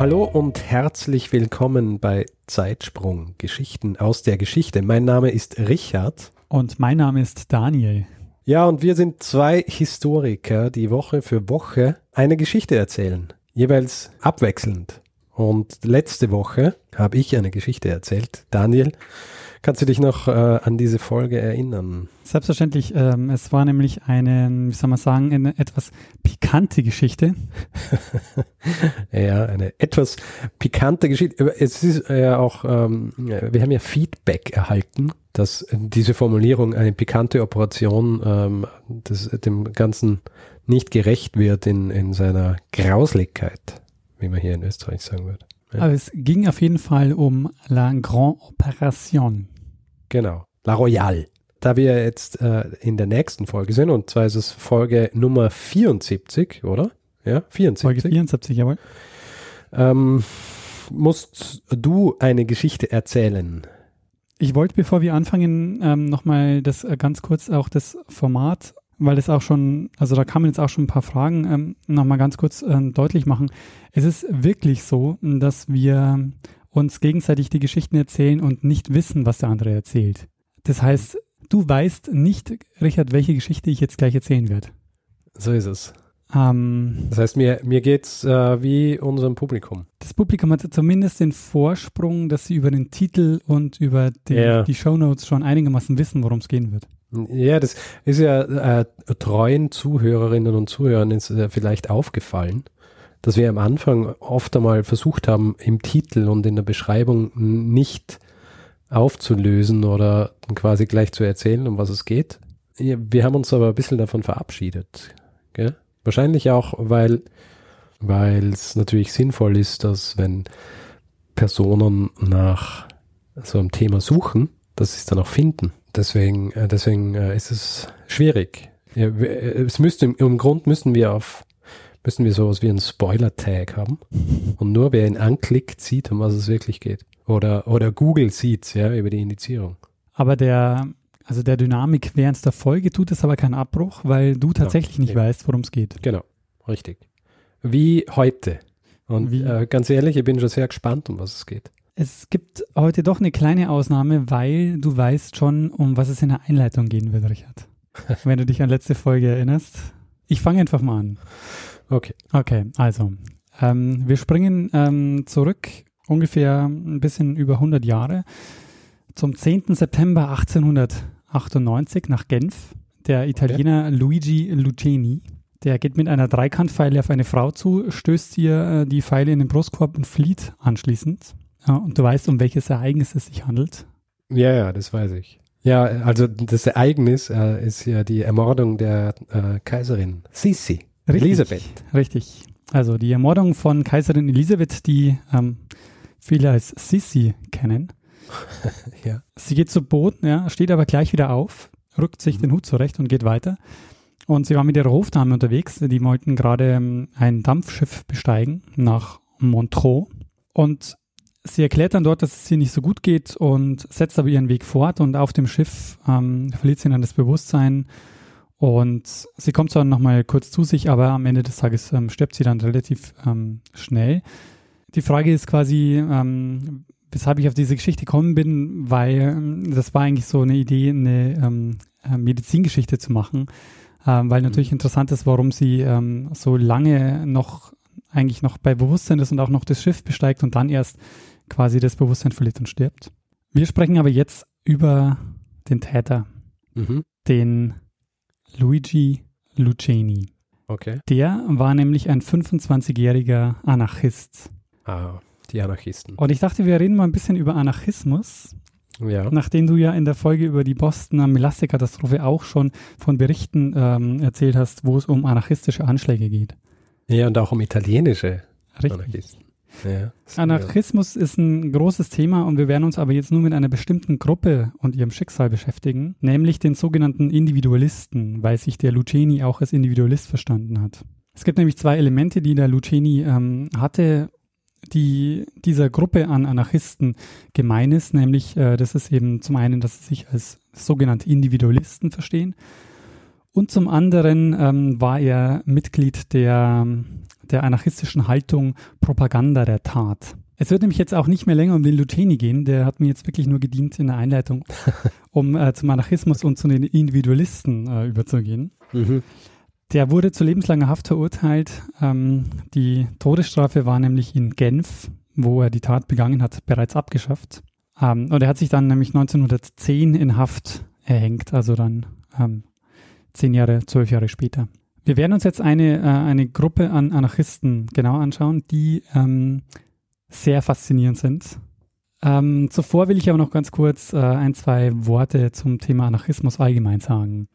Hallo und herzlich willkommen bei Zeitsprung Geschichten aus der Geschichte. Mein Name ist Richard. Und mein Name ist Daniel. Ja, und wir sind zwei Historiker, die Woche für Woche eine Geschichte erzählen. Jeweils abwechselnd. Und letzte Woche habe ich eine Geschichte erzählt. Daniel, Kannst du dich noch äh, an diese Folge erinnern? Selbstverständlich. Ähm, es war nämlich eine, wie soll man sagen, eine etwas pikante Geschichte. ja, eine etwas pikante Geschichte. Es ist ja auch, ähm, wir haben ja Feedback erhalten, dass diese Formulierung eine pikante Operation ähm, das, dem Ganzen nicht gerecht wird in, in seiner Grauslichkeit, wie man hier in Österreich sagen würde. Ja. Aber es ging auf jeden Fall um La Grande Opération. Genau, La Royale. Da wir jetzt äh, in der nächsten Folge sind, und zwar ist es Folge Nummer 74, oder? Ja, 74. Folge 74, jawohl. Ähm, musst du eine Geschichte erzählen? Ich wollte, bevor wir anfangen, ähm, nochmal das äh, ganz kurz auch das Format weil das auch schon, also da kamen jetzt auch schon ein paar Fragen, ähm, nochmal ganz kurz äh, deutlich machen. Es ist wirklich so, dass wir uns gegenseitig die Geschichten erzählen und nicht wissen, was der andere erzählt. Das heißt, du weißt nicht, Richard, welche Geschichte ich jetzt gleich erzählen werde. So ist es. Ähm, das heißt, mir, mir geht es äh, wie unserem Publikum. Das Publikum hat zumindest den Vorsprung, dass sie über den Titel und über den, ja. die Shownotes schon einigermaßen wissen, worum es gehen wird. Ja, das ist ja äh, treuen Zuhörerinnen und Zuhörern ist äh, vielleicht aufgefallen, dass wir am Anfang oft einmal versucht haben, im Titel und in der Beschreibung nicht aufzulösen oder quasi gleich zu erzählen, um was es geht. Wir haben uns aber ein bisschen davon verabschiedet. Gell? Wahrscheinlich auch, weil es natürlich sinnvoll ist, dass wenn Personen nach so einem Thema suchen, dass sie es dann auch finden. Deswegen, äh, deswegen äh, ist es schwierig. Äh, es müsste, im Grund müssen wir auf, müssen wir sowas wie einen Spoiler-Tag haben. Und nur wer ihn anklickt, sieht, um was es wirklich geht. Oder, oder Google sieht ja, über die Indizierung. Aber der, also der Dynamik während der Folge tut es aber keinen Abbruch, weil du genau. tatsächlich genau. nicht ja. weißt, worum es geht. Genau, richtig. Wie heute. Und Wie? Äh, ganz ehrlich, ich bin schon sehr gespannt, um was es geht. Es gibt heute doch eine kleine Ausnahme, weil du weißt schon, um was es in der Einleitung gehen wird, Richard. Wenn du dich an letzte Folge erinnerst. Ich fange einfach mal an. Okay. Okay, also. Ähm, wir springen ähm, zurück ungefähr ein bisschen über 100 Jahre zum 10. September 1898 nach Genf. Der Italiener okay. Luigi Luceni, der geht mit einer Dreikantpfeile auf eine Frau zu, stößt ihr äh, die Pfeile in den Brustkorb und flieht anschließend. Ja, und du weißt, um welches Ereignis es sich handelt? Ja, ja, das weiß ich. Ja, also das Ereignis äh, ist ja die Ermordung der äh, Kaiserin Sisi, richtig, Elisabeth. Richtig. Also die Ermordung von Kaiserin Elisabeth, die ähm, viele als Sisi kennen. ja. Sie geht zu Boden, ja, steht aber gleich wieder auf, rückt sich mhm. den Hut zurecht und geht weiter. Und sie war mit ihrer Hofdame unterwegs. Die wollten gerade ähm, ein Dampfschiff besteigen nach Montreux. Und sie erklärt dann dort, dass es ihr nicht so gut geht und setzt aber ihren Weg fort und auf dem Schiff ähm, verliert sie dann das Bewusstsein und sie kommt zwar nochmal kurz zu sich, aber am Ende des Tages ähm, stirbt sie dann relativ ähm, schnell. Die Frage ist quasi, ähm, weshalb ich auf diese Geschichte gekommen bin, weil ähm, das war eigentlich so eine Idee, eine ähm, äh, Medizingeschichte zu machen, ähm, weil natürlich mhm. interessant ist, warum sie so lange noch eigentlich noch bei Bewusstsein ist und auch noch das Schiff besteigt und dann erst quasi das Bewusstsein verliert und stirbt. Wir sprechen aber jetzt über den Täter, mhm. den Luigi Luceni. Okay. Der war nämlich ein 25-jähriger Anarchist. Ah, die Anarchisten. Und ich dachte, wir reden mal ein bisschen über Anarchismus. Ja. Nachdem du ja in der Folge über die Bostoner Melasse-Katastrophe auch schon von Berichten ähm, erzählt hast, wo es um anarchistische Anschläge geht. Ja, und auch um italienische Richtig. Anarchisten. Ja, Anarchismus ist ein großes Thema und wir werden uns aber jetzt nur mit einer bestimmten Gruppe und ihrem Schicksal beschäftigen, nämlich den sogenannten Individualisten, weil sich der Luceni auch als Individualist verstanden hat. Es gibt nämlich zwei Elemente, die der Luceni ähm, hatte, die dieser Gruppe an Anarchisten gemein ist, nämlich äh, das ist eben zum einen, dass sie sich als sogenannte Individualisten verstehen und zum anderen ähm, war er Mitglied der der anarchistischen Haltung Propaganda der Tat. Es wird nämlich jetzt auch nicht mehr länger um den Luteni gehen, der hat mir jetzt wirklich nur gedient in der Einleitung, um äh, zum Anarchismus und zu den Individualisten äh, überzugehen. Mhm. Der wurde zu lebenslanger Haft verurteilt. Ähm, die Todesstrafe war nämlich in Genf, wo er die Tat begangen hat, bereits abgeschafft. Ähm, und er hat sich dann nämlich 1910 in Haft erhängt, also dann ähm, zehn Jahre, zwölf Jahre später. Wir werden uns jetzt eine, äh, eine Gruppe an Anarchisten genau anschauen, die ähm, sehr faszinierend sind. Ähm, zuvor will ich aber noch ganz kurz äh, ein, zwei Worte zum Thema Anarchismus allgemein sagen.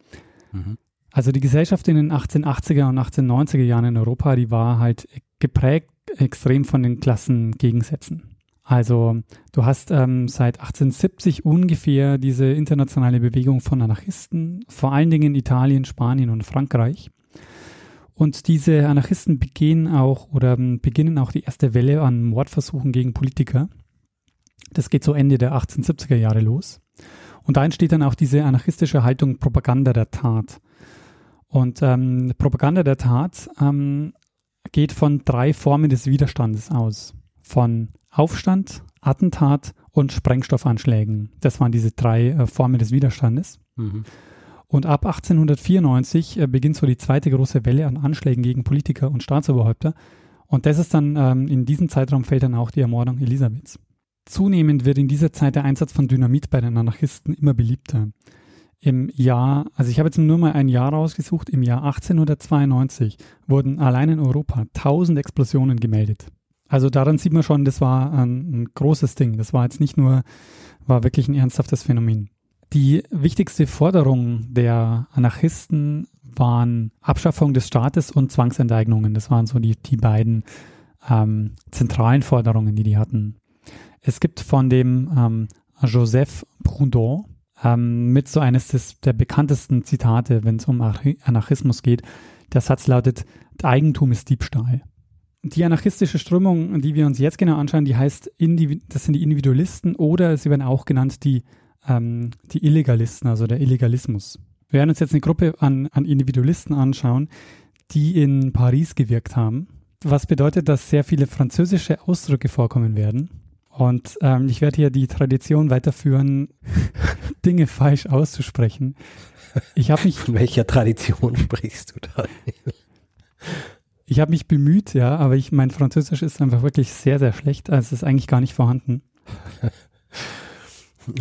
Mhm. Also die Gesellschaft in den 1880er und 1890er Jahren in Europa, die war halt geprägt extrem von den Klassengegensätzen. Also du hast ähm, seit 1870 ungefähr diese internationale Bewegung von Anarchisten, vor allen Dingen in Italien, Spanien und Frankreich. Und diese Anarchisten begehen auch oder beginnen auch die erste Welle an Mordversuchen gegen Politiker. Das geht so Ende der 1870er Jahre los. Und da entsteht dann auch diese anarchistische Haltung Propaganda der Tat. Und ähm, Propaganda der Tat ähm, geht von drei Formen des Widerstandes aus. Von Aufstand, Attentat und Sprengstoffanschlägen. Das waren diese drei äh, Formen des Widerstandes. Mhm. Und ab 1894 äh, beginnt so die zweite große Welle an Anschlägen gegen Politiker und Staatsoberhäupter. Und das ist dann, ähm, in diesem Zeitraum fällt dann auch die Ermordung Elisabeths. Zunehmend wird in dieser Zeit der Einsatz von Dynamit bei den Anarchisten immer beliebter. Im Jahr, also ich habe jetzt nur mal ein Jahr rausgesucht, im Jahr 1892 wurden allein in Europa 1000 Explosionen gemeldet. Also daran sieht man schon, das war ein, ein großes Ding. Das war jetzt nicht nur, war wirklich ein ernsthaftes Phänomen. Die wichtigste Forderung der Anarchisten waren Abschaffung des Staates und Zwangsenteignungen. Das waren so die, die beiden ähm, zentralen Forderungen, die die hatten. Es gibt von dem ähm, Joseph Proudhon ähm, mit so eines des, der bekanntesten Zitate, wenn es um Anarchismus geht. Der Satz lautet, Eigentum ist Diebstahl. Die anarchistische Strömung, die wir uns jetzt genau anschauen, die heißt, das sind die Individualisten oder sie werden auch genannt die ähm, die Illegalisten, also der Illegalismus. Wir werden uns jetzt eine Gruppe an, an Individualisten anschauen, die in Paris gewirkt haben. Was bedeutet, dass sehr viele französische Ausdrücke vorkommen werden. Und ähm, ich werde hier die Tradition weiterführen, Dinge falsch auszusprechen. Ich habe mich. Von welcher Tradition sprichst du da? Ich habe mich bemüht, ja, aber ich, mein Französisch ist einfach wirklich sehr, sehr schlecht. Also es ist eigentlich gar nicht vorhanden.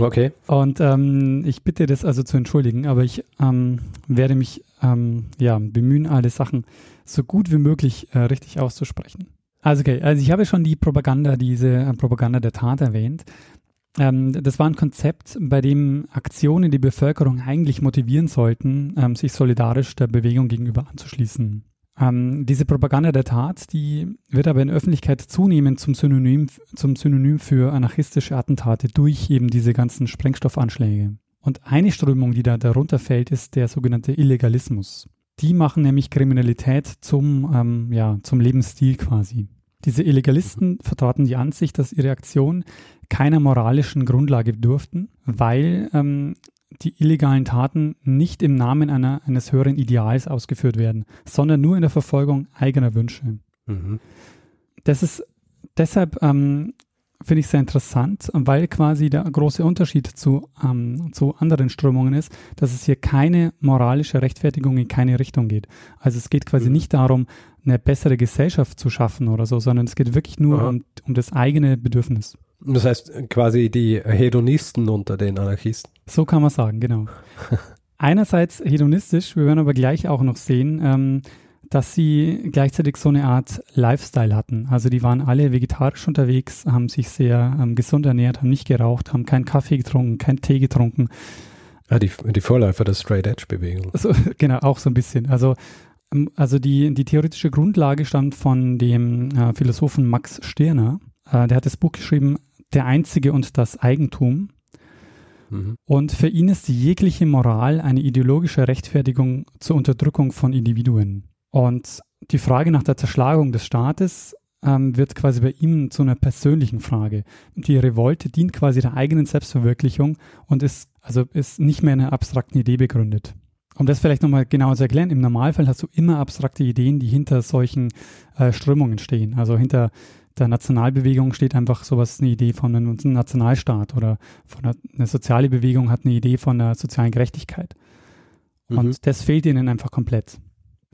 Okay. Und ähm, ich bitte das also zu entschuldigen, aber ich ähm, werde mich ähm, ja, bemühen, alle Sachen so gut wie möglich äh, richtig auszusprechen. Also okay, also ich habe schon die Propaganda, diese äh, Propaganda der Tat erwähnt. Ähm, das war ein Konzept, bei dem Aktionen die Bevölkerung eigentlich motivieren sollten, ähm, sich solidarisch der Bewegung gegenüber anzuschließen. Ähm, diese Propaganda der Tat, die wird aber in Öffentlichkeit zunehmend zum Synonym, zum Synonym für anarchistische Attentate durch eben diese ganzen Sprengstoffanschläge. Und eine Strömung, die da darunter fällt, ist der sogenannte Illegalismus. Die machen nämlich Kriminalität zum, ähm, ja, zum Lebensstil quasi. Diese Illegalisten vertraten die Ansicht, dass ihre Aktion keiner moralischen Grundlage bedurften, weil ähm, die illegalen Taten nicht im Namen einer, eines höheren Ideals ausgeführt werden, sondern nur in der Verfolgung eigener Wünsche. Mhm. Das ist deshalb ähm, finde ich sehr interessant, weil quasi der große Unterschied zu, ähm, zu anderen Strömungen ist, dass es hier keine moralische Rechtfertigung in keine Richtung geht. Also es geht quasi mhm. nicht darum, eine bessere Gesellschaft zu schaffen oder so, sondern es geht wirklich nur um, um das eigene Bedürfnis. Das heißt quasi die Hedonisten unter den Anarchisten. So kann man sagen, genau. Einerseits hedonistisch, wir werden aber gleich auch noch sehen, ähm, dass sie gleichzeitig so eine Art Lifestyle hatten. Also die waren alle vegetarisch unterwegs, haben sich sehr ähm, gesund ernährt, haben nicht geraucht, haben keinen Kaffee getrunken, keinen Tee getrunken. Ah, die, die Vorläufer der Straight Edge Bewegung. So, genau, auch so ein bisschen. Also Ähm, also die, die theoretische Grundlage stammt von dem äh, Philosophen Max Stirner. Äh, der hat das Buch geschrieben, Der Einzige und das Eigentum. Mhm. Und für ihn ist jegliche Moral eine ideologische Rechtfertigung zur Unterdrückung von Individuen. Und die Frage nach der Zerschlagung des Staates ähm, wird quasi bei ihm zu einer persönlichen Frage. Die Revolte dient quasi der eigenen Selbstverwirklichung und ist also ist nicht mehr in einer abstrakten Idee begründet. Um das vielleicht nochmal genauer zu erklären, im Normalfall hast du immer abstrakte Ideen, die hinter solchen äh, Strömungen stehen. Also hinter der Nationalbewegung steht einfach sowas, eine Idee von einem Nationalstaat oder von einer, eine soziale Bewegung hat eine Idee von einer sozialen Gerechtigkeit. Mhm. Und das fehlt ihnen einfach komplett.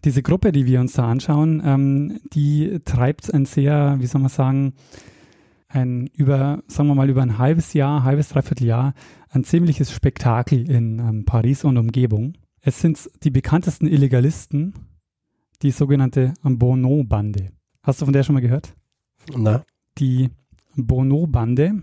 Diese Gruppe, die wir uns da anschauen, ähm, die treibt ein sehr, wie soll man sagen, ein über, sagen wir mal, über ein halbes Jahr, halbes, dreiviertel Jahr, ein ziemliches Spektakel in ähm, Paris und Umgebung. Es sind die bekanntesten Illegalisten, die sogenannte Bono-Bande. Hast du von der schon mal gehört? Na. Die Bono-Bande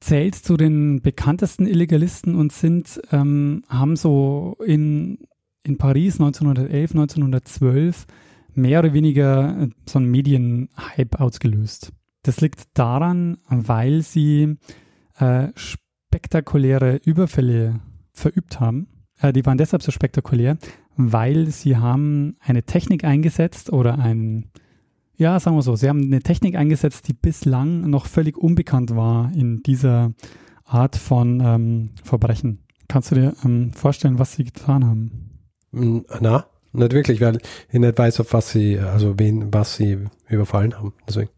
zählt zu den bekanntesten Illegalisten und sind, ähm, haben so in in Paris 1911, 1912 mehr oder weniger äh, so einen Medienhype ausgelöst. Das liegt daran, weil sie äh, spektakuläre Überfälle verübt haben. Äh, die waren deshalb so spektakulär, weil sie haben eine Technik eingesetzt oder ein, ja, sagen wir so, sie haben eine Technik eingesetzt, die bislang noch völlig unbekannt war in dieser Art von ähm, Verbrechen. Kannst du dir ähm, vorstellen, was sie getan haben? Na, nicht wirklich, weil ich nicht weiß, auf was sie, also wen, was sie überfallen haben. Deswegen.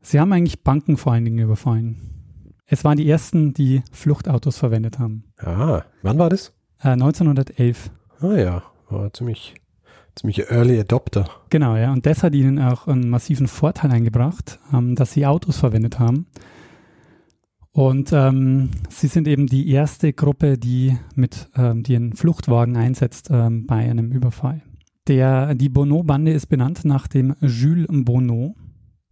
Sie haben eigentlich Banken vor allen Dingen überfallen. Es waren die ersten, die Fluchtautos verwendet haben. Ah, wann war das? Äh, 1911. Ah ja, war ziemlich, ziemlich Early Adopter. Genau, ja. Und das hat ihnen auch einen massiven Vorteil eingebracht, ähm, dass sie Autos verwendet haben. Und ähm, sie sind eben die erste Gruppe, die mit ähm, die einen Fluchtwagen einsetzt ähm, bei einem Überfall. Der, die Bonneau-Bande ist benannt nach dem Jules Bonneau.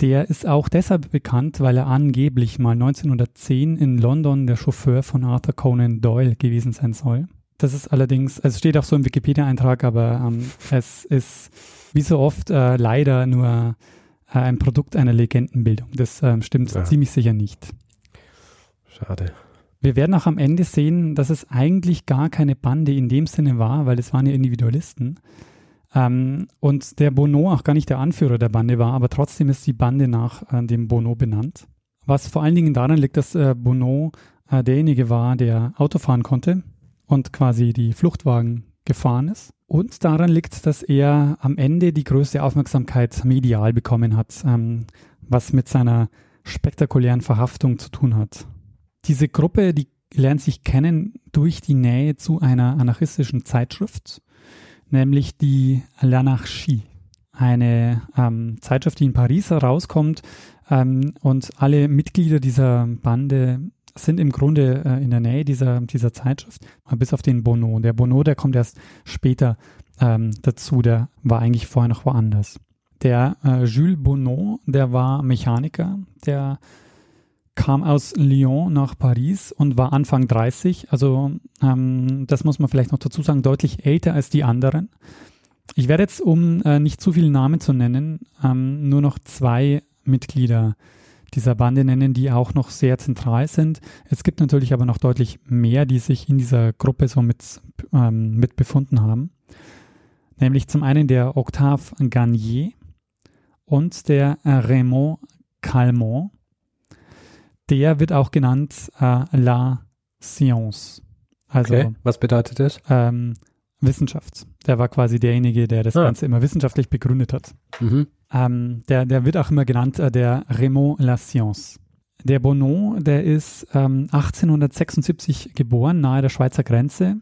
Der ist auch deshalb bekannt, weil er angeblich mal 1910 in London der Chauffeur von Arthur Conan Doyle gewesen sein soll. Das ist allerdings, also es steht auch so im Wikipedia-Eintrag, aber ähm, es ist wie so oft äh, leider nur äh, ein Produkt einer Legendenbildung. Das ähm, stimmt ja. ziemlich sicher nicht. Schade. Wir werden auch am Ende sehen, dass es eigentlich gar keine Bande in dem Sinne war, weil es waren ja Individualisten. Ähm, und der Bono auch gar nicht der Anführer der Bande war, aber trotzdem ist die Bande nach äh, dem Bono benannt. Was vor allen Dingen daran liegt, dass äh, Bono äh, derjenige war, der Auto fahren konnte und quasi die Fluchtwagen gefahren ist. Und daran liegt, dass er am Ende die größte Aufmerksamkeit medial bekommen hat, ähm, was mit seiner spektakulären Verhaftung zu tun hat. Diese Gruppe, die lernt sich kennen durch die Nähe zu einer anarchistischen Zeitschrift, nämlich die L'Anarchie, eine ähm, Zeitschrift, die in Paris herauskommt ähm, und alle Mitglieder dieser Bande sind im Grunde äh, in der Nähe dieser, dieser Zeitschrift, bis auf den Bono. Der Bono, der kommt erst später ähm, dazu, der war eigentlich vorher noch woanders. Der äh, Jules Bono, der war Mechaniker, der kam aus Lyon nach Paris und war Anfang 30. Also ähm, das muss man vielleicht noch dazu sagen, deutlich älter als die anderen. Ich werde jetzt, um äh, nicht zu viele Namen zu nennen, ähm, nur noch zwei Mitglieder dieser Bande nennen, die auch noch sehr zentral sind. Es gibt natürlich aber noch deutlich mehr, die sich in dieser Gruppe so mit, ähm, mit befunden haben. Nämlich zum einen der Octave Garnier und der Raymond Calmont der wird auch genannt äh, La Science. Also, okay. was bedeutet das? Ähm, Wissenschaft. Der war quasi derjenige, der das ah. Ganze immer wissenschaftlich begründet hat. Mhm. Ähm, der, der wird auch immer genannt äh, der Raymond La Science. Der Bonon, der ist ähm, 1876 geboren, nahe der Schweizer Grenze.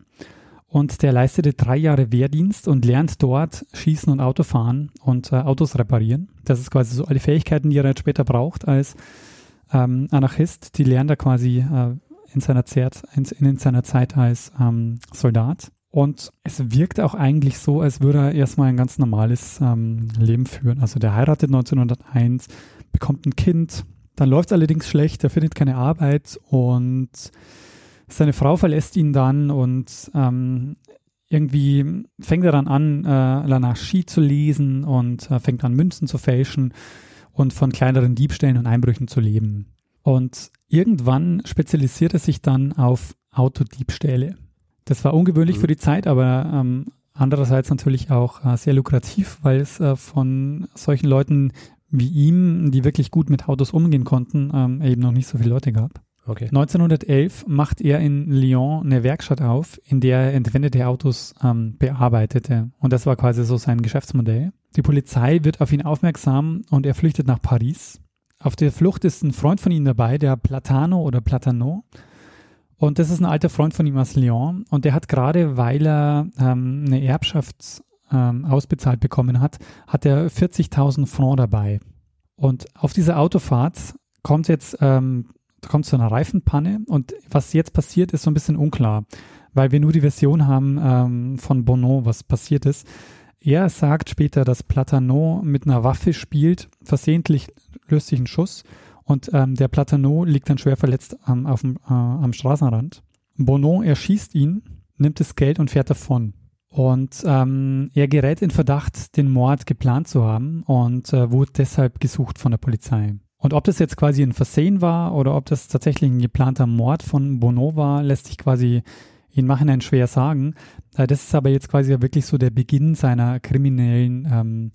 Und der leistete drei Jahre Wehrdienst und lernt dort Schießen und Autofahren und äh, Autos reparieren. Das ist quasi so alle Fähigkeiten, die er jetzt später braucht als ähm, Anarchist, die lernt er quasi äh, in, seiner Zeit, in, in, seiner Zeit als ähm, Soldat. Und es wirkt auch eigentlich so, als würde er erstmal ein ganz normales ähm, Leben führen. Also der heiratet 1901, bekommt ein Kind, dann läuft es allerdings schlecht, er findet keine Arbeit und seine Frau verlässt ihn dann und ähm, irgendwie fängt er dann an, äh, Lanachi zu lesen und äh, fängt an, Münzen zu fälschen und von kleineren Diebstählen und Einbrüchen zu leben. Und irgendwann spezialisiert er sich dann auf Autodiebstähle. Das war ungewöhnlich mhm. für die Zeit, aber ähm, andererseits natürlich auch äh, sehr lukrativ, weil es äh, von solchen Leuten wie ihm, die wirklich gut mit Autos umgehen konnten, ähm, eben noch nicht so viele Leute gab. Okay. 1911 macht er in Lyon eine Werkstatt auf, in der er entwendete Autos ähm, bearbeitete. Und das war quasi so sein Geschäftsmodell. Die Polizei wird auf ihn aufmerksam und er flüchtet nach Paris. Auf der Flucht ist ein Freund von ihm dabei, der Platano oder Platano. Und das ist ein alter Freund von ihm aus Lyon. Und der hat gerade, weil er ähm, eine Erbschaft ähm, ausbezahlt bekommen hat, hat er 40.000 Francs dabei. Und auf dieser Autofahrt kommt jetzt ähm, kommt zu einer Reifenpanne und was jetzt passiert, ist so ein bisschen unklar, weil wir nur die Version haben ähm, von Bono, was passiert ist. Er sagt später, dass Platano mit einer Waffe spielt, versehentlich löst sich ein Schuss und ähm, der Platano liegt dann schwer verletzt ähm, auf äh, am Straßenrand. Bono erschießt ihn, nimmt das Geld und fährt davon. Und ähm, er gerät in Verdacht, den Mord geplant zu haben und äh, wurde deshalb gesucht von der Polizei. Und ob das jetzt quasi ein Versehen war oder ob das tatsächlich ein geplanter Mord von Bono war, lässt sich quasi in Nachhinein schwer sagen. Äh, das ist aber jetzt quasi wirklich so der Beginn seiner kriminellen ähm,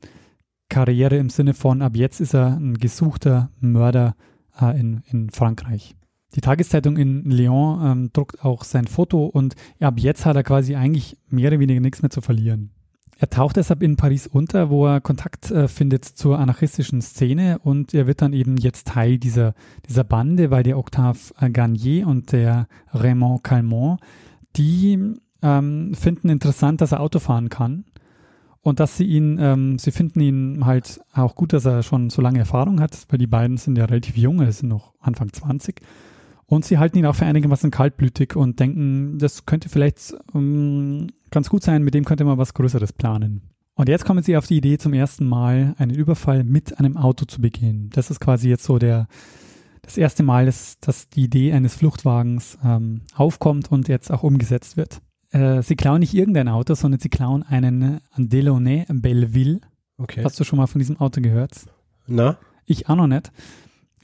Karriere im Sinne von, ab jetzt ist er ein gesuchter Mörder äh, in, in Frankreich. Die Tageszeitung in Lyon ähm, druckt auch sein Foto und ab jetzt hat er quasi eigentlich mehr oder weniger nichts mehr zu verlieren. Er taucht deshalb in Paris unter, wo er Kontakt äh, findet zur anarchistischen Szene und er wird dann eben jetzt Teil dieser, dieser Bande, weil der Octave Garnier und der Raymond Calmont, die ähm, finden interessant, dass er Auto fahren kann und dass sie ihn, ähm, sie finden ihn halt auch gut, dass er schon so lange Erfahrung hat, weil die beiden sind ja relativ jung, er ist noch Anfang 20. Und sie halten ihn auch für einigermaßen kaltblütig und denken, das könnte vielleicht ähm, ganz gut sein, mit dem könnte man was Größeres planen. Und jetzt kommen sie auf die Idee, zum ersten Mal einen Überfall mit einem Auto zu begehen. Das ist quasi jetzt so der, das erste Mal, dass, dass die Idee eines Fluchtwagens ähm, aufkommt und jetzt auch umgesetzt wird. Äh, sie klauen nicht irgendein Auto, sondern sie klauen einen Delaunay Belleville. Okay. Hast du schon mal von diesem Auto gehört? Na? Ich auch noch nicht.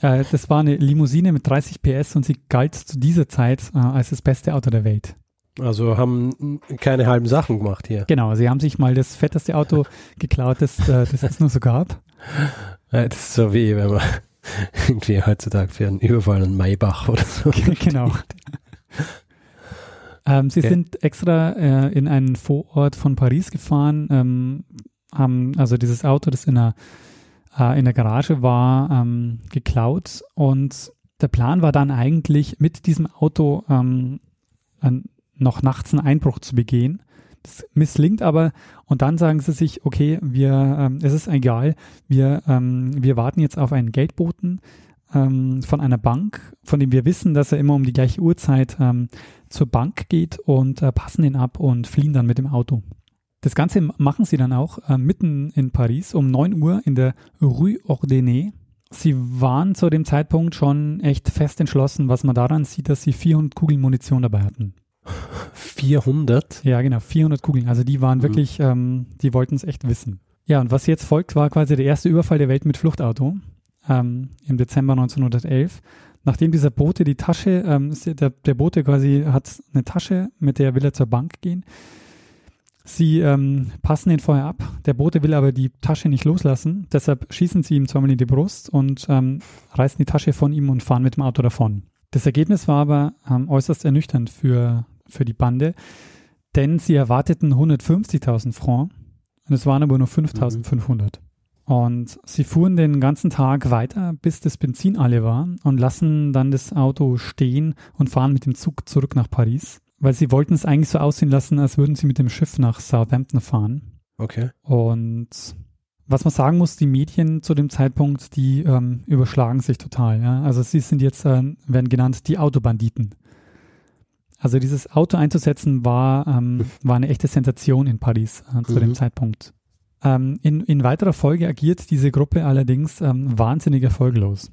Äh, das war eine Limousine mit 30 PS und sie galt zu dieser Zeit äh, als das beste Auto der Welt. Also haben keine halben Sachen gemacht hier. Genau, sie haben sich mal das fetteste Auto geklaut, das, äh, das es nur so gab. Das ist so wie, wenn man irgendwie heutzutage für einen Überfall in Maybach oder so. Genau. Ähm, sie okay. sind extra äh, in einen Vorort von Paris gefahren, ähm, haben also dieses Auto, das in der, äh, in der Garage war, ähm, geklaut und der Plan war dann eigentlich, mit diesem Auto ähm, noch nachts einen Einbruch zu begehen. Das misslingt aber und dann sagen sie sich, okay, wir, ähm, es ist egal, wir, ähm, wir warten jetzt auf einen Geldboten ähm, von einer Bank, von dem wir wissen, dass er immer um die gleiche Uhrzeit ähm, zur Bank geht und äh, passen ihn ab und fliehen dann mit dem Auto. Das Ganze machen sie dann auch äh, mitten in Paris um 9 Uhr in der Rue Ordonnée. Sie waren zu dem Zeitpunkt schon echt fest entschlossen, was man daran sieht, dass sie 400 Kugeln Munition dabei hatten. 400? Ja, genau, 400 Kugeln. Also die waren mhm. wirklich, ähm, die wollten es echt wissen. Ja, und was jetzt folgt, war quasi der erste Überfall der Welt mit Fluchtauto ähm, im Dezember 1911 nachdem dieser Bote die Tasche, ähm, der, der Bote quasi hat eine Tasche, mit der will er zur Bank gehen. Sie ähm, passen ihn vorher ab. Der Bote will aber die Tasche nicht loslassen. Deshalb schießen sie ihm zweimal in die Brust und ähm, reißen die Tasche von ihm und fahren mit dem Auto davon. Das Ergebnis war aber ähm, äußerst ernüchternd für, für die Bande, denn sie erwarteten 150.000 Francs und es waren aber nur 5.500. Mhm. Und sie fuhren den ganzen Tag weiter, bis das Benzin alle war und lassen dann das Auto stehen und fahren mit dem Zug zurück nach Paris, weil sie wollten es eigentlich so aussehen lassen, als würden sie mit dem Schiff nach Southampton fahren. Okay. Und was man sagen muss, die Medien zu dem Zeitpunkt, die ähm, überschlagen sich total. Ja? Also sie sind jetzt, äh, werden genannt die Autobanditen. Also dieses Auto einzusetzen war, ähm, war eine echte Sensation in Paris äh, zu mhm. dem Zeitpunkt. Ähm, in, in weiterer Folge agiert diese Gruppe allerdings ähm, wahnsinnig erfolglos.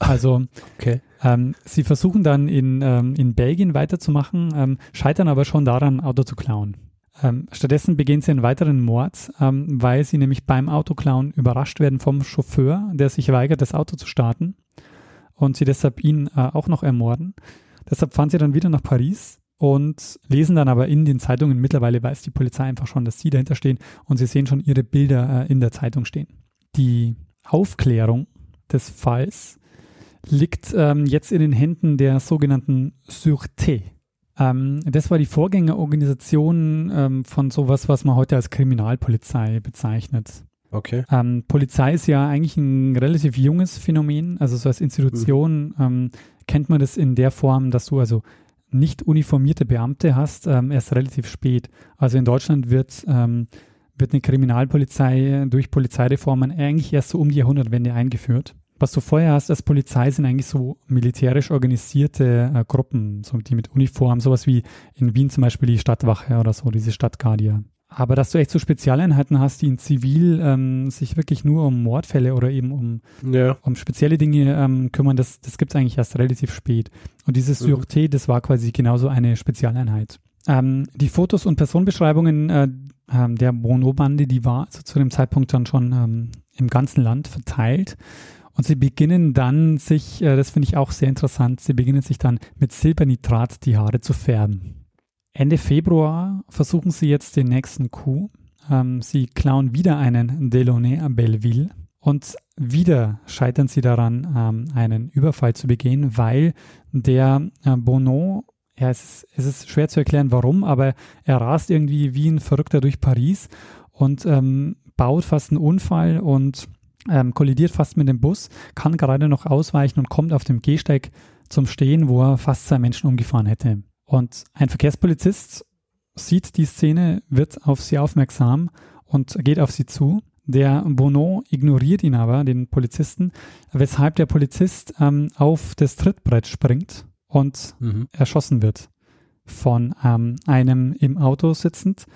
Also okay. ähm, sie versuchen dann in, ähm, in Belgien weiterzumachen, ähm, scheitern aber schon daran, Auto zu klauen. Ähm, stattdessen begehen sie einen weiteren Mord, weil sie nämlich beim Autoklauen überrascht werden vom Chauffeur, der sich weigert, das Auto zu starten und sie deshalb ihn äh, auch noch ermorden. Deshalb fahren sie dann wieder nach Paris und lesen dann aber in den Zeitungen, mittlerweile weiß die Polizei einfach schon, dass sie dahinter stehen und sie sehen schon ihre Bilder äh, in der Zeitung stehen. Die Aufklärung des Falls liegt ähm, jetzt in den Händen der sogenannten Sûreté. Ähm, das war die Vorgängerorganisation ähm, von sowas, was man heute als Kriminalpolizei bezeichnet. Okay. Ähm, Polizei ist ja eigentlich ein relativ junges Phänomen. Also so als Institution mhm. kennt man das in der Form, dass du also nicht uniformierte Beamte hast, ähm, erst relativ spät. Also in Deutschland wird, ähm, wird eine Kriminalpolizei durch Polizeireformen eigentlich erst so um die Jahrhundertwende eingeführt was du vorher hast als Polizei sind eigentlich so militärisch organisierte äh, Gruppen, so die mit Uniform, sowas wie in Wien zum Beispiel die Stadtwache oder so, diese Stadtguardia. Aber dass du echt so Spezialeinheiten hast, die in Zivil ähm, sich wirklich nur um Mordfälle oder eben um, ja. um spezielle Dinge ähm, kümmern, das, das gibt es eigentlich erst relativ spät. Und dieses mhm. Sûreté, das war quasi genauso eine Spezialeinheit. Ähm, die Fotos und Personenbeschreibungen äh, ähm, der Bono-Bande, die war also zu dem Zeitpunkt dann schon ähm, im ganzen Land verteilt. Und sie beginnen dann sich, äh, das finde ich auch sehr interessant, sie beginnen sich dann mit Silbernitrat die Haare zu färben. Ende Februar versuchen sie jetzt den nächsten Coup. Ähm, sie klauen wieder einen Delaunay à Belleville und wieder scheitern sie daran, ähm, einen Überfall zu begehen, weil der äh, Bono, ja, es ist, es ist schwer zu erklären, warum, aber er rast irgendwie wie ein Verrückter durch Paris und ähm, baut fast einen Unfall und ähm, kollidiert fast mit dem Bus, kann gerade noch ausweichen und kommt auf dem Gehsteig zum Stehen, wo er fast zwei Menschen umgefahren hätte. Und ein Verkehrspolizist sieht die Szene, wird auf sie aufmerksam und geht auf sie zu. Der Bono ignoriert ihn aber, den Polizisten, weshalb der Polizist ähm, auf das Trittbrett springt und mhm. erschossen wird von ähm, einem im Auto sitzend.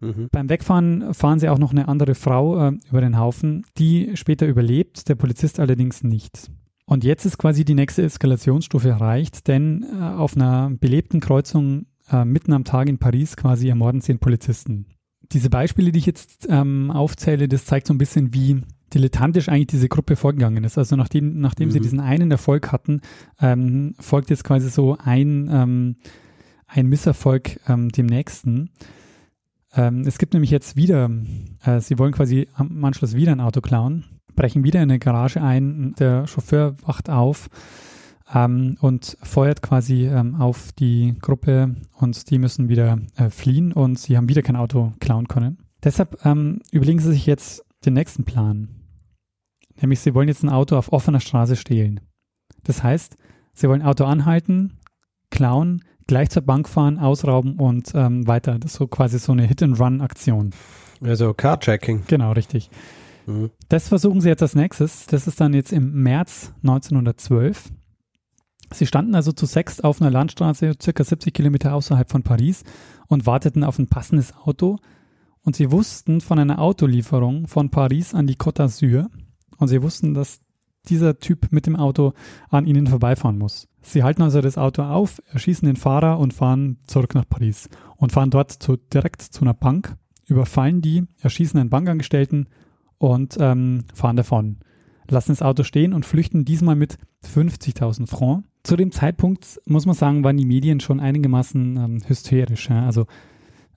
Mhm. Beim Wegfahren fahren sie auch noch eine andere Frau äh, über den Haufen, die später überlebt, der Polizist allerdings nicht. Und jetzt ist quasi die nächste Eskalationsstufe erreicht, denn äh, auf einer belebten Kreuzung äh, mitten am Tag in Paris quasi ermorden sie einen Polizisten. Diese Beispiele, die ich jetzt ähm, aufzähle, das zeigt so ein bisschen, wie dilettantisch eigentlich diese Gruppe vorgegangen ist. Also nachdem, nachdem mhm. sie diesen einen Erfolg hatten, ähm, folgt jetzt quasi so ein, ähm, ein Misserfolg ähm, dem nächsten. Ähm, es gibt nämlich jetzt wieder, äh, sie wollen quasi am Anschluss wieder ein Auto klauen, brechen wieder in eine Garage ein, der Chauffeur wacht auf ähm, und feuert quasi ähm, auf die Gruppe und die müssen wieder äh, fliehen und sie haben wieder kein Auto klauen können. Deshalb ähm, überlegen sie sich jetzt den nächsten Plan. Nämlich sie wollen jetzt ein Auto auf offener Straße stehlen. Das heißt, sie wollen ein Auto anhalten, klauen, gleich zur Bank fahren, ausrauben und ähm, weiter. Das ist so quasi so eine Hit-and-Run-Aktion. Also Carjacking. Genau, richtig. Mhm. Das versuchen sie jetzt als nächstes. Das ist dann jetzt im März 1912. Sie standen also zu sechs auf einer Landstraße, circa 70 Kilometer außerhalb von Paris und warteten auf ein passendes Auto. Und sie wussten von einer Autolieferung von Paris an die Côte d'Azur. Und sie wussten, dass dieser Typ mit dem Auto an ihnen vorbeifahren muss. Sie halten also das Auto auf, erschießen den Fahrer und fahren zurück nach Paris und fahren dort zu, direkt zu einer Bank, überfallen die, erschießen einen Bankangestellten und ähm, fahren davon. Lassen das Auto stehen und flüchten diesmal mit 50.000 Francs. Zu dem Zeitpunkt, muss man sagen, waren die Medien schon einigermaßen ähm, hysterisch. Ja? Also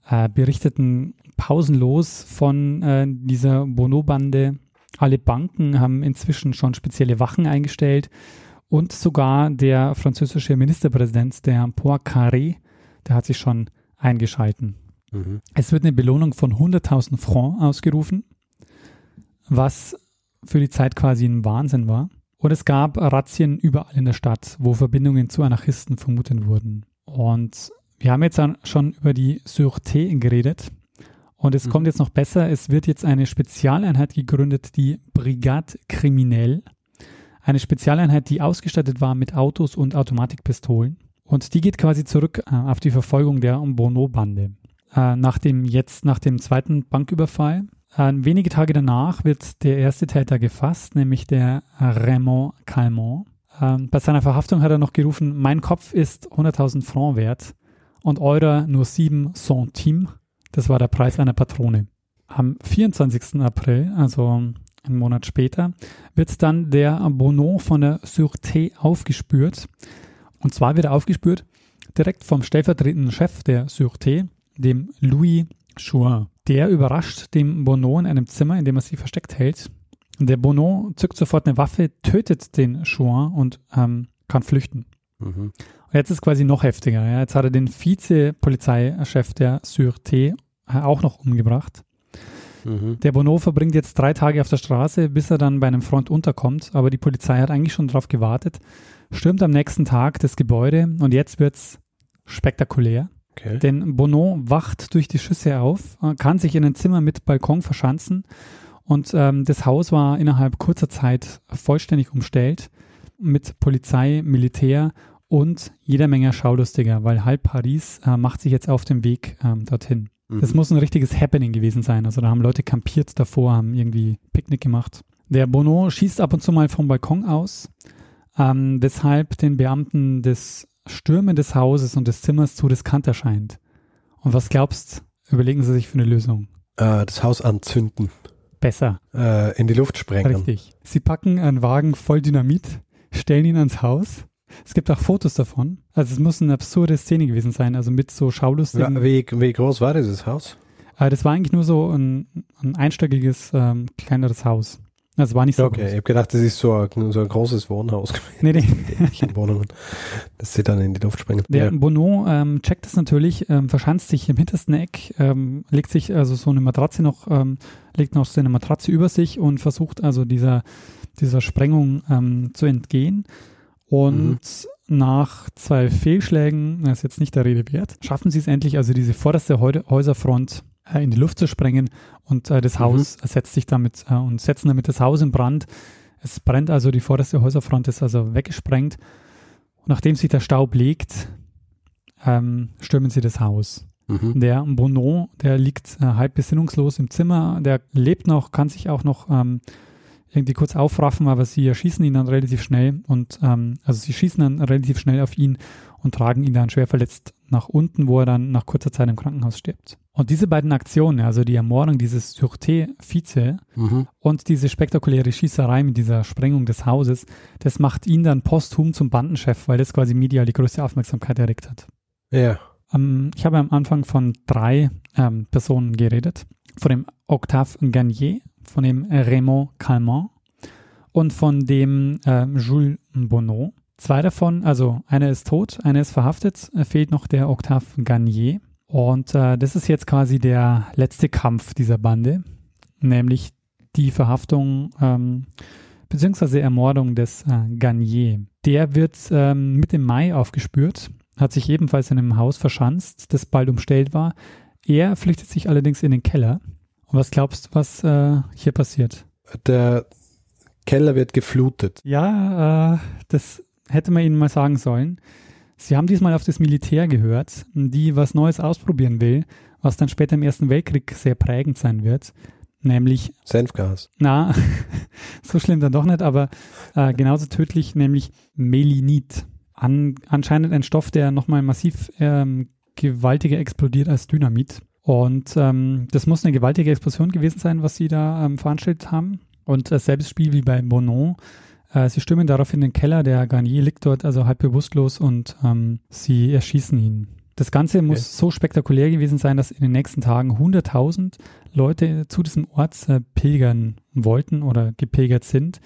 äh, berichteten pausenlos von äh, dieser Bono-Bande, alle Banken haben inzwischen schon spezielle Wachen eingestellt und sogar der französische Ministerpräsident, der Poincaré, der hat sich schon eingeschalten. Mhm. Es wird eine Belohnung von 100.000 Francs ausgerufen, was für die Zeit quasi ein Wahnsinn war. Und es gab Razzien überall in der Stadt, wo Verbindungen zu Anarchisten vermutet wurden. Und wir haben jetzt schon über die Sûreté geredet. Und es mhm. kommt jetzt noch besser, es wird jetzt eine Spezialeinheit gegründet, die Brigade Kriminell. Eine Spezialeinheit, die ausgestattet war mit Autos und Automatikpistolen. Und die geht quasi zurück äh, auf die Verfolgung der Bono-Bande. Äh, nach dem jetzt, nach dem zweiten Banküberfall, wenige Tage danach wird der erste Täter gefasst, nämlich der Raymond Calmont. Ähm, bei seiner Verhaftung hat er noch gerufen, mein Kopf ist 100.000 Francs wert und eurer nur 7 Centimes Das war der Preis einer Patrone. Am 24. April, also einen Monat später, wird dann der Bonneau von der Sûreté aufgespürt. Und zwar wird er aufgespürt direkt vom stellvertretenden Chef der Sûreté, dem Louis Chouin. Der überrascht dem Bonneau in einem Zimmer, in dem er sich versteckt hält. Der Bonneau zückt sofort eine Waffe, tötet den Chouin und ähm, kann flüchten. Mhm. Und jetzt ist quasi noch heftiger. Ja. Jetzt hat er den Vize-Polizeichef der Sûreté äh, auch noch umgebracht. Mhm. Der Bonneau verbringt jetzt drei Tage auf der Straße, bis er dann bei einem Front unterkommt. Aber die Polizei hat eigentlich schon darauf gewartet, stürmt am nächsten Tag das Gebäude und jetzt wird es spektakulär. Okay. Denn Bonneau wacht durch die Schüsse auf, äh, kann sich in ein Zimmer mit Balkon verschanzen und ähm, das Haus war innerhalb kurzer Zeit vollständig umstellt mit Polizei, Militär und jeder Menge Schaulustiger, weil halb Paris äh, macht sich jetzt auf den Weg ähm, dorthin. Mhm. Das muss ein richtiges Happening gewesen sein. Also da haben Leute kampiert davor, haben irgendwie Picknick gemacht. Der Bonneau schießt ab und zu mal vom Balkon aus, ähm, weshalb den Beamten das Stürmen des Hauses und des Zimmers zu riskant erscheint. Und was glaubst, überlegen sie sich für eine Lösung? Äh, das Haus anzünden. Besser. Äh, in die Luft sprengen. Richtig. Sie packen einen Wagen voll Dynamit, stellen ihn ans Haus. Es gibt auch Fotos davon. Also es muss eine absurde Szene gewesen sein, also mit so Schaulustigen. Wie, wie groß war dieses Haus? Äh, das war eigentlich nur so ein, ein einstöckiges, ähm, kleineres Haus. Das war nicht so Okay, groß. ich habe gedacht, das ist so ein, so ein großes Wohnhaus. Nee, nee. Wohnungen, dass sie dann in die Luft springen. Der ja. Bono ähm, checkt das natürlich, ähm, verschanzt sich im hintersten Eck, ähm, legt sich also so eine Matratze noch, ähm, legt noch so eine Matratze über sich und versucht also dieser, dieser Sprengung ähm, zu entgehen. Und mhm. nach zwei Fehlschlägen, das ist jetzt nicht der Rede wert, schaffen sie es endlich, also diese vorderste Häuserfront äh, in die Luft zu sprengen und äh, das mhm. Haus setzt sich damit äh, und setzen damit das Haus in Brand. Es brennt also, die vorderste Häuserfront ist also weggesprengt. Und nachdem sich der Staub legt, ähm, stürmen sie das Haus. Mhm. Der Bono, der liegt äh, halb besinnungslos im Zimmer, der lebt noch, kann sich auch noch ähm, irgendwie kurz aufraffen, aber sie erschießen ihn dann relativ schnell und ähm, also sie schießen dann relativ schnell auf ihn und tragen ihn dann schwer verletzt nach unten, wo er dann nach kurzer Zeit im Krankenhaus stirbt. Und diese beiden Aktionen, also die Ermordung dieses Sûreté-Vize mhm. und diese spektakuläre Schießerei mit dieser Sprengung des Hauses, das macht ihn dann posthum zum Bandenchef, weil das quasi medial die größte Aufmerksamkeit erregt hat. Ja. Ähm, ich habe am Anfang von drei ähm, Personen geredet. Von dem Octave Garnier, von dem Raymond Calment und von dem äh, Jules Bonneau. Zwei davon, also einer ist tot, einer ist verhaftet, fehlt noch der Octave Garnier. Und äh, das ist jetzt quasi der letzte Kampf dieser Bande, nämlich die Verhaftung ähm, bzw. Ermordung des äh, Garnier. Der wird ähm, Mitte Mai aufgespürt, hat sich ebenfalls in einem Haus verschanzt, das bald umstellt war. Er flüchtet sich allerdings in den Keller. Und was glaubst du, was äh, hier passiert? Der Keller wird geflutet. Ja, äh, das hätte man ihnen mal sagen sollen. Sie haben diesmal auf das Militär gehört, die was Neues ausprobieren will, was dann später im Ersten Weltkrieg sehr prägend sein wird, nämlich Senfgas. Na, so schlimm dann doch nicht, aber äh, genauso tödlich, nämlich Melinit. An, anscheinend ein Stoff, der nochmal massiv ähm, gewaltiger explodiert als Dynamit. Und ähm, das muss eine gewaltige Explosion gewesen sein, was sie da ähm, veranstaltet haben. Und dasselbe Spiel wie bei Bonon äh, sie stürmen darauf in den Keller, der Garnier liegt dort also halb bewusstlos und ähm, sie erschießen ihn. Das Ganze muss okay. so spektakulär gewesen sein, dass in den nächsten Tagen 100.000 Leute zu diesem Ort äh, pilgern wollten oder gepilgert sind,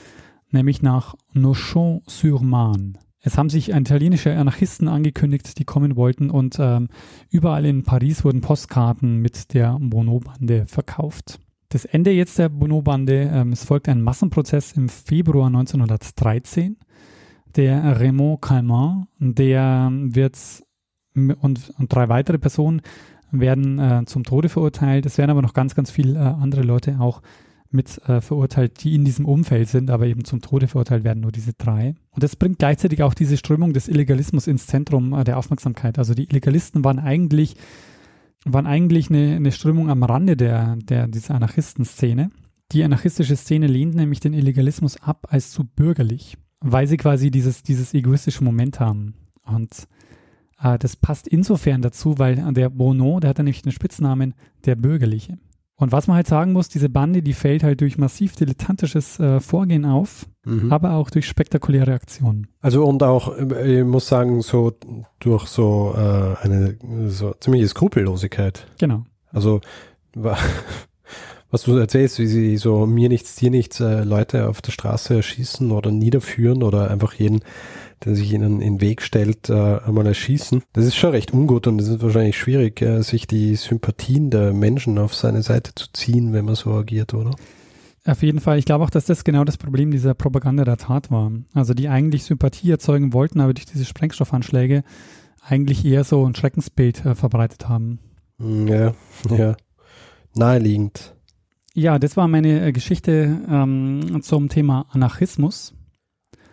nämlich nach Nochon-sur-Marne. Es haben sich italienische Anarchisten angekündigt, die kommen wollten und ähm, überall in Paris wurden Postkarten mit der Bono-Bande verkauft. Das Ende jetzt der Bono-Bande, ähm, es folgt ein Massenprozess im Februar 1913. Der Raymond Calment, der wird und, und drei weitere Personen werden äh, zum Tode verurteilt. Es werden aber noch ganz, ganz viele äh, andere Leute auch mit äh, verurteilt, die in diesem Umfeld sind, aber eben zum Tode verurteilt werden nur diese drei. Und das bringt gleichzeitig auch diese Strömung des Illegalismus ins Zentrum äh, der Aufmerksamkeit. Also die Illegalisten waren eigentlich waren eigentlich eine, eine Strömung am Rande der, der, dieser Anarchistenszene. Die anarchistische Szene lehnt nämlich den Illegalismus ab als zu bürgerlich, weil sie quasi dieses, dieses egoistische Moment haben. Und Äh, das passt insofern dazu, weil der Bono, der hat nämlich den Spitznamen der Bürgerliche. Und was man halt sagen muss, diese Bande, die fällt halt durch massiv dilettantisches äh, Vorgehen auf, mhm. aber auch durch spektakuläre Aktionen. Also und auch, äh, ich muss sagen, so durch so äh, eine so ziemliche Skrupellosigkeit. Genau. Also was du erzählst, wie sie so mir nichts, dir nichts äh, Leute auf der Straße erschießen oder niederführen oder einfach jeden der sich ihnen in den Weg stellt, äh, einmal erschießen. Das ist schon recht ungut und es ist wahrscheinlich schwierig, äh, sich die Sympathien der Menschen auf seine Seite zu ziehen, wenn man so agiert, oder? Auf jeden Fall. Ich glaube auch, dass das genau das Problem dieser Propaganda der Tat war. Also die eigentlich Sympathie erzeugen wollten, aber durch diese Sprengstoffanschläge eigentlich eher so ein Schreckensbild äh, verbreitet haben. Hm, ja, ja. Naheliegend. Ja, das war meine äh, Geschichte ähm, zum Thema Anarchismus.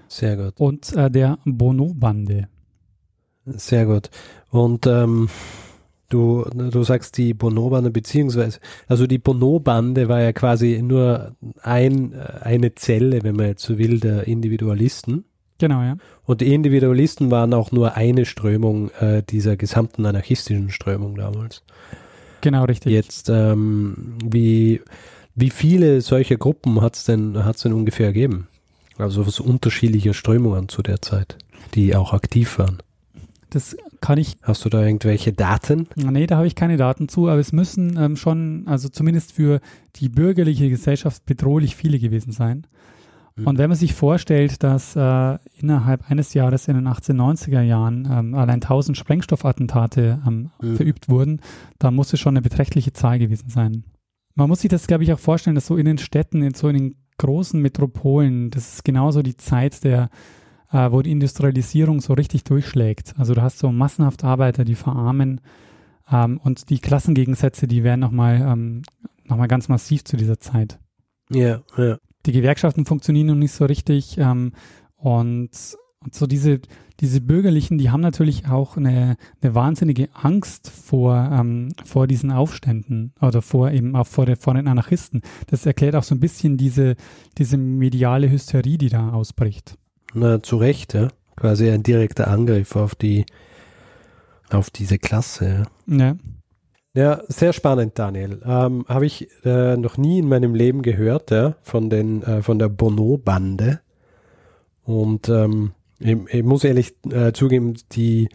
Sehr gut. Und äh, der Bono-Bande. Sehr gut. Und ähm, du, du sagst die Bono-Bande, beziehungsweise, also die Bono-Bande war ja quasi nur ein, äh, eine Zelle, wenn man jetzt so will, der Individualisten. Genau, ja. Und die Individualisten waren auch nur eine Strömung äh, dieser gesamten anarchistischen Strömung damals. Genau, richtig. Jetzt, ähm, wie, wie viele solcher Gruppen hat es denn, hat's denn ungefähr gegeben? Also so unterschiedliche Strömungen zu der Zeit, die auch aktiv waren. Das kann ich. Hast du da irgendwelche Daten? Nee, da habe ich keine Daten zu, aber es müssen ähm, schon, also zumindest für die bürgerliche Gesellschaft bedrohlich viele gewesen sein. Und wenn man sich vorstellt, dass äh, innerhalb eines Jahres in den 1890er Jahren ähm, allein 1000 Sprengstoffattentate ähm, mhm. verübt wurden, dann muss es schon eine beträchtliche Zahl gewesen sein. Man muss sich das, glaube ich, auch vorstellen, dass so in den Städten, in so in den großen Metropolen, das ist genauso die Zeit der, äh, wo die Industrialisierung so richtig durchschlägt. Also du hast so massenhaft Arbeiter, die verarmen ähm, und die Klassengegensätze, die werden nochmal ähm, noch ganz massiv zu dieser Zeit. Ja, ja. Die Gewerkschaften funktionieren noch nicht so richtig ähm, und, und so diese, diese Bürgerlichen, die haben natürlich auch eine, eine wahnsinnige Angst vor, ähm, vor diesen Aufständen oder vor eben auch vor, der, vor den Anarchisten. Das erklärt auch so ein bisschen diese, diese mediale Hysterie, die da ausbricht. Na, zu Recht, ja. Quasi ein direkter Angriff auf die, auf diese Klasse. Ja. ja. Ja, sehr spannend, Daniel. Ähm, Habe ich äh, noch nie in meinem Leben gehört, ja, von den, äh, von der Bono-Bande. Und ähm, ich, ich muss ehrlich äh, zugeben, die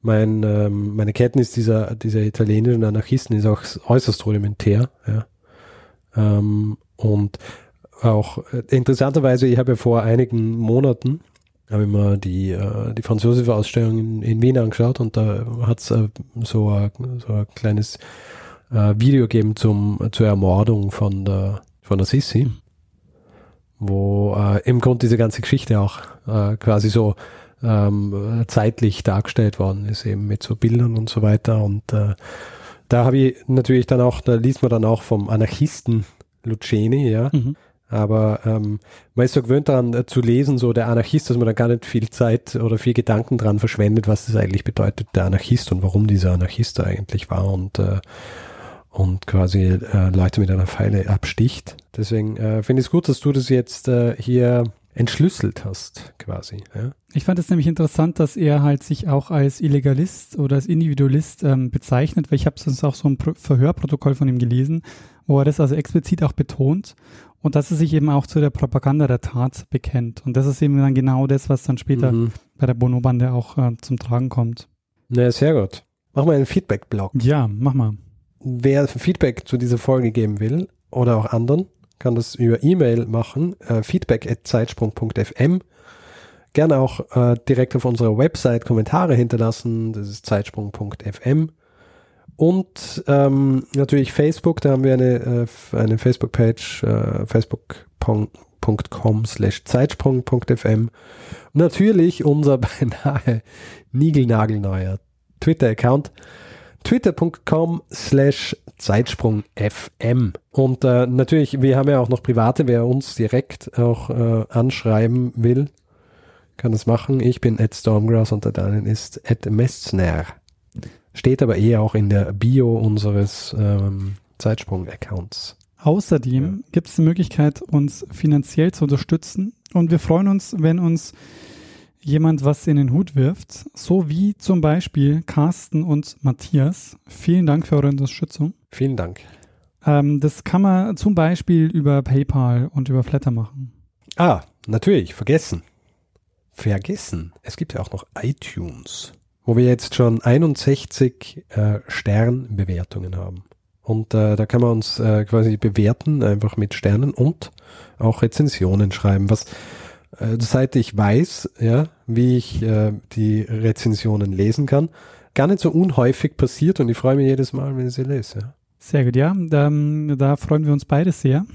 mein, ähm, meine Kenntnis dieser, dieser italienischen Anarchisten ist auch äußerst rudimentär. Ja. Ähm, und auch äh, interessanterweise, ich habe ja vor einigen Monaten habe ich mir die, äh, die französische Ausstellung in, in Wien angeschaut und da hat es äh, so, ein, so ein kleines äh, Video gegeben zum, zur Ermordung von der, von der Sissi wo äh, im Grunde diese ganze Geschichte auch quasi so ähm, zeitlich dargestellt worden ist, eben mit so Bildern und so weiter. Und da habe ich natürlich dann auch, da liest man dann auch vom Anarchisten Luceni, ja. Mhm. Aber ähm, man ist so gewöhnt daran äh, zu lesen, so der Anarchist, dass man da gar nicht viel Zeit oder viel Gedanken dran verschwendet, was das eigentlich bedeutet, der Anarchist und warum dieser Anarchist da eigentlich war. Und äh, und quasi äh, Leute mit einer Pfeile absticht. Deswegen äh, finde ich es gut, dass du das jetzt äh, hier entschlüsselt hast, quasi. Ja? Ich fand es nämlich interessant, dass er halt sich auch als Illegalist oder als Individualist ähm, bezeichnet, weil ich habe sonst auch so ein Pro Verhörprotokoll von ihm gelesen, wo er das also explizit auch betont und dass er sich eben auch zu der Propaganda der Tat bekennt. Und das ist eben dann genau das, was dann später mhm. bei der Bono-Bande auch äh, zum Tragen kommt. Na, sehr gut. Mach mal einen Feedback-Blog. Ja, mach mal. Wer Feedback zu dieser Folge geben will oder auch anderen, kann das über E-Mail machen, äh, feedback.zeitsprung.fm. Gerne auch äh, direkt auf unserer Website Kommentare hinterlassen, das ist zeitsprung.fm. Und ähm, natürlich Facebook, da haben wir eine, äh, eine Facebook-Page, äh, facebook.com slash zeitsprung.fm. Natürlich unser beinahe niegelnagelneuer Twitter-Account twitter.com slash Zeitsprung.fm. Und äh, natürlich, wir haben ja auch noch private, wer uns direkt auch äh, anschreiben will, kann das machen. Ich bin at Stormgrass und der Daniel ist at Messner. Steht aber eher auch in der Bio unseres ähm, Zeitsprung-Accounts. Außerdem ja. gibt es die Möglichkeit, uns finanziell zu unterstützen. Und wir freuen uns, wenn uns jemand was in den Hut wirft, so wie zum Beispiel Carsten und Matthias. Vielen Dank für eure Unterstützung. Vielen Dank. Ähm, das kann man zum Beispiel über PayPal und über Flatter machen. Ah, natürlich, vergessen. Vergessen. Es gibt ja auch noch iTunes, wo wir jetzt schon 61 äh, Sternbewertungen haben. Und äh, da kann man uns äh, quasi bewerten, einfach mit Sternen und auch Rezensionen schreiben. Was äh, seit ich weiß, ja, wie ich äh, die Rezensionen lesen kann, gar nicht so unhäufig passiert und ich freue mich jedes Mal, wenn ich sie lese. Ja. Sehr gut, ja. Da, da freuen wir uns beide sehr.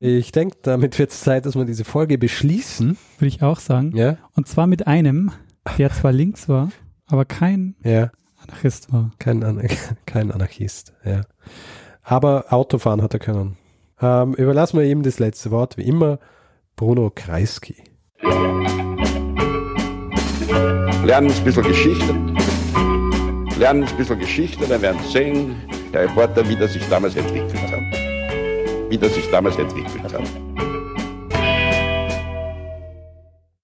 Ich denke, damit wird es Zeit, dass wir diese Folge beschließen. Würde ich auch sagen. Ja. Und zwar mit einem, der zwar links war, aber kein ja. Anarchist war. Kein, An kein Anarchist, ja. Aber Autofahren hat er können. Ähm, überlassen wir ihm das letzte Wort, wie immer, Bruno Kreisky. Lernen ein bisschen Geschichte. Lernen ein bisschen Geschichte, dann werden Sie sehen, der Reporter, wie das sich damals entwickelt hat. Wie das sich damals entwickelt hat.